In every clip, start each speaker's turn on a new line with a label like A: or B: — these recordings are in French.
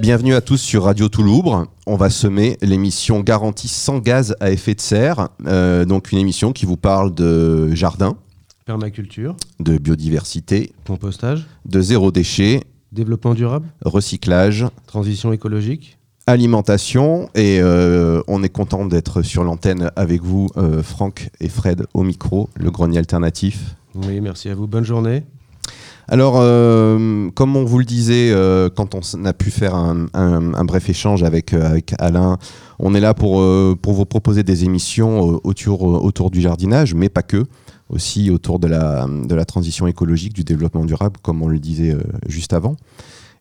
A: Bienvenue à tous sur Radio Toulouse. On va semer l'émission Garantie sans gaz à effet de serre. Euh, donc une émission qui vous parle de jardin,
B: Permaculture,
A: de biodiversité,
B: compostage,
A: de zéro déchet,
B: développement durable,
A: recyclage,
B: transition écologique.
A: alimentation. Et euh, on est content d'être sur l'antenne avec vous, euh, Franck et Fred, au micro, le grenier alternatif.
B: Oui, merci à vous. Bonne journée.
A: Alors, euh, comme on vous le disait euh, quand on a pu faire un, bref échange avec, euh, avec Alain, on est là pour, vous proposer des émissions autour, du jardinage, mais pas que, aussi autour de la, transition écologique, du développement durable, comme on le disait juste avant.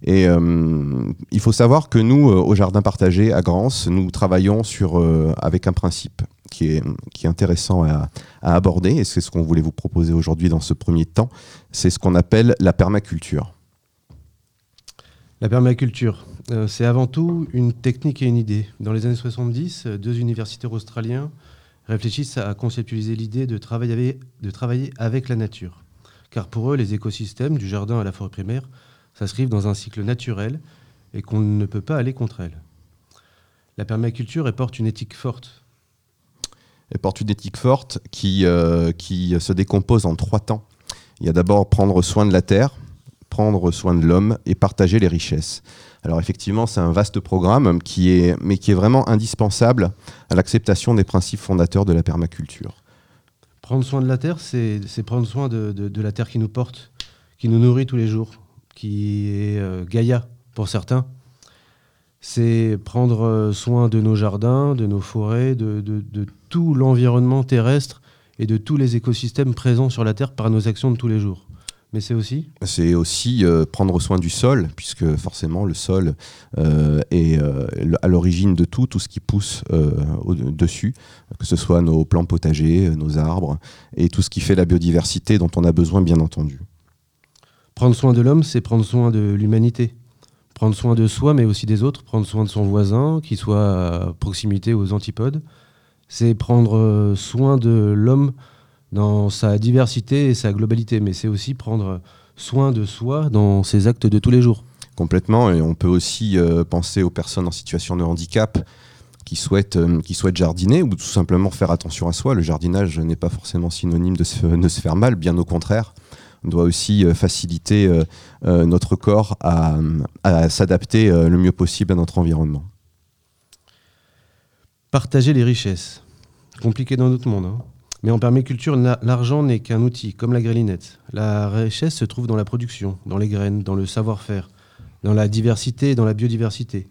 A: Et euh, il faut savoir que nous, euh, au Jardin Partagé à Grance, nous travaillons sur, euh, avec un principe qui est, qui est intéressant à, aborder, et c'est ce qu'on voulait vous proposer aujourd'hui dans ce premier temps, c'est ce qu'on appelle la permaculture.
B: La permaculture, c'est avant tout une technique et une idée. Dans les années 70, euh, deux universitaires australiens réfléchissent à conceptualiser l'idée de travailler de travailler avec la nature. Car pour eux, les écosystèmes, du jardin à la forêt primaire, s'inscrivent dans un cycle naturel et qu'on ne peut pas aller contre elle. La permaculture elle porte une éthique forte.
A: Elle porte une éthique forte qui, euh, qui se décompose en trois temps. Il y a d'abord prendre soin de la terre, prendre soin de l'homme et partager les richesses. Alors effectivement, c'est un vaste programme qui est, mais qui est vraiment indispensable à l'acceptation des principes fondateurs de la permaculture.
B: Prendre soin de la terre, c'est c'est prendre soin de, de- de la terre qui nous porte, qui nous nourrit tous les jours, qui est euh, Gaïa pour certains. C'est prendre euh, soin de nos jardins, de nos forêts, de, tout l'environnement terrestre et de tous les écosystèmes présents sur la Terre par nos actions de tous les jours. Mais c'est aussi
A: C'est aussi euh, prendre soin du sol, puisque forcément le sol est à l'origine de tout, tout ce qui pousse euh, au- dessus, que ce soit nos plants potagers, nos arbres, et tout ce qui fait la biodiversité dont on a besoin, bien entendu.
B: Prendre soin de l'homme, c'est prendre soin de l'humanité. Prendre soin de soi, mais aussi des autres. Prendre soin de son voisin, qui soit à proximité aux antipodes. C'est prendre euh, soin de l'homme dans sa diversité et sa globalité. Mais c'est aussi prendre soin de soi dans ses actes de tous les jours.
A: Complètement, et on peut aussi euh, penser aux personnes en situation de handicap qui souhaitent, euh, qui souhaitent jardiner ou tout simplement faire attention à soi. Le jardinage n'est pas forcément synonyme de se, de se faire mal, bien au contraire. On doit aussi euh, faciliter euh, euh, notre corps à, à s'adapter le mieux possible à notre environnement.
B: Partager les richesses. Compliqué dans notre monde. hein. Mais en permaculture, l'argent n'est qu'un outil, comme la grélinette. La richesse se trouve dans la production, dans les graines, dans le savoir-faire, dans la diversité dans la biodiversité,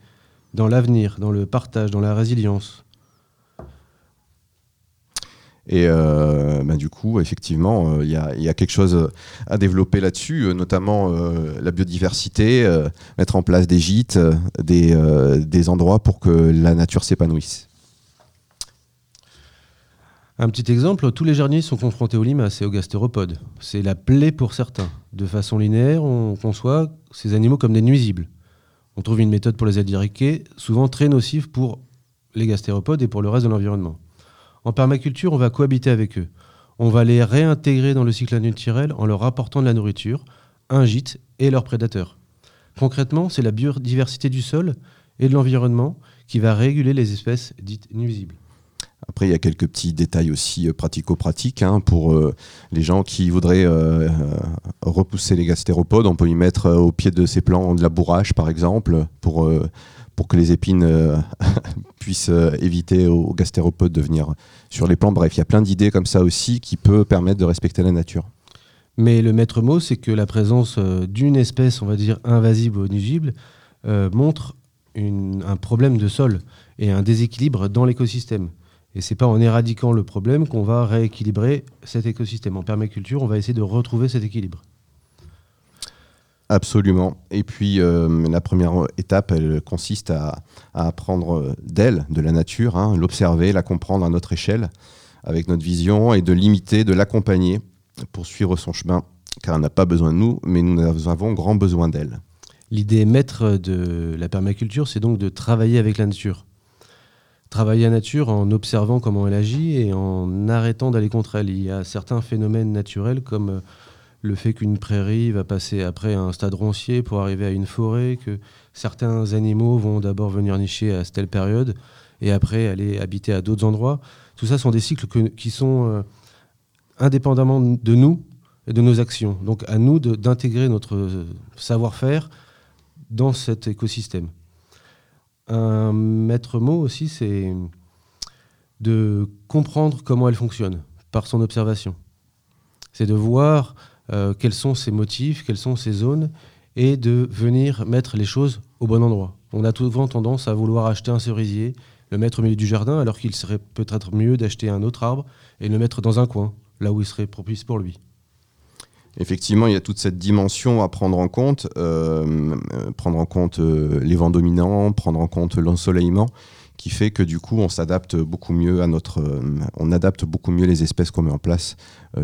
B: dans l'avenir, dans le partage, dans la résilience.
A: Et euh, bah, du coup, effectivement, euh, il y, a, quelque chose à développer là-dessus, euh, notamment la biodiversité, mettre en place des gîtes, des, des endroits pour que la nature s'épanouisse.
B: Un petit exemple, tous les jardiniers sont confrontés aux limaces et aux gastéropodes. C'est la plaie pour certains. De façon linéaire, on conçoit ces animaux comme des nuisibles. On trouve une méthode pour les éradiquer, souvent très nocive pour les gastéropodes et pour le reste de l'environnement. En permaculture, on va cohabiter avec eux. On va les réintégrer dans le cycle naturel en leur apportant de la nourriture, un gîte et leurs prédateurs. Concrètement, c'est la biodiversité du sol et de l'environnement qui va réguler les espèces dites nuisibles.
A: Après, il y a quelques petits détails aussi euh, pratico-pratiques hein, pour euh, les gens qui voudraient euh, repousser les gastéropodes. On peut y mettre au pied de ces plants de la bourrache, par exemple, pour, pour que les épines euh, puissent euh, éviter aux, gastéropodes de venir sur les plants. Bref, il y a plein d'idées comme ça aussi qui peuvent permettre de respecter la nature.
B: Mais le maître mot, c'est que la présence euh, d'une espèce, on va dire, invasive ou nuisible, montre un problème de sol et un déséquilibre dans l'écosystème. Et c'est pas en éradiquant le problème qu'on va rééquilibrer cet écosystème. En permaculture, on va essayer de retrouver cet équilibre.
A: Absolument. Et puis, euh, la première étape, elle consiste à, apprendre d'elle, de la nature, hein, l'observer, la comprendre à notre échelle, avec notre vision, et de l'imiter, de l'accompagner pour suivre son chemin, car elle n'a pas besoin de nous, mais nous avons grand besoin d'elle.
B: L'idée maître de la permaculture, c'est donc de travailler avec la nature. Travailler la nature en observant comment elle agit et en arrêtant d'aller contre elle. Il y a certains phénomènes naturels comme euh, le fait qu'une prairie va passer après un stade roncier pour arriver à une forêt, que certains animaux vont d'abord venir nicher à telle période et après aller habiter à d'autres endroits. Tout ça sont des cycles qui sont euh, indépendamment de nous et de nos actions. Donc à nous d'intégrer notre euh, savoir-faire dans cet écosystème. Un maître mot aussi, c'est de comprendre comment elle fonctionne par son observation. C'est de voir euh, quels sont ses motifs, quelles sont ses zones, et de venir mettre les choses au bon endroit. On a souvent tendance à vouloir acheter un cerisier, le mettre au milieu du jardin, alors qu'il serait peut-être mieux d'acheter un autre arbre et le mettre dans un coin, là où il serait propice pour lui.
A: Effectivement, il y a toute cette dimension à prendre en compte, euh, euh, prendre en compte les vents dominants, prendre en compte l'ensoleillement, qui fait que du coup, on s'adapte beaucoup mieux à notre, on adapte beaucoup mieux les espèces qu'on met en place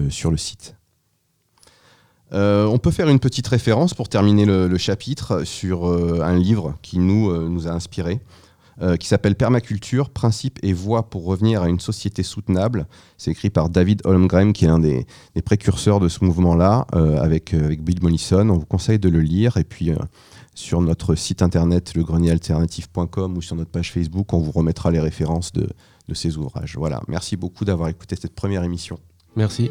A: sur le site. Euh, on peut faire une petite référence pour terminer le, chapitre sur euh, un livre qui nous, euh, nous a inspiré, qui s'appelle Permaculture, principes et voies pour revenir à une société soutenable. C'est écrit par David Holmgren, qui est un des, précurseurs de ce mouvement-là, avec, avec Bill Mollison. On vous conseille de le lire. Et puis, sur notre site internet, legrenier-alternative.com ou sur notre page Facebook, on vous remettra les références de, de ces ouvrages. Voilà, merci beaucoup d'avoir écouté cette première émission.
B: Merci.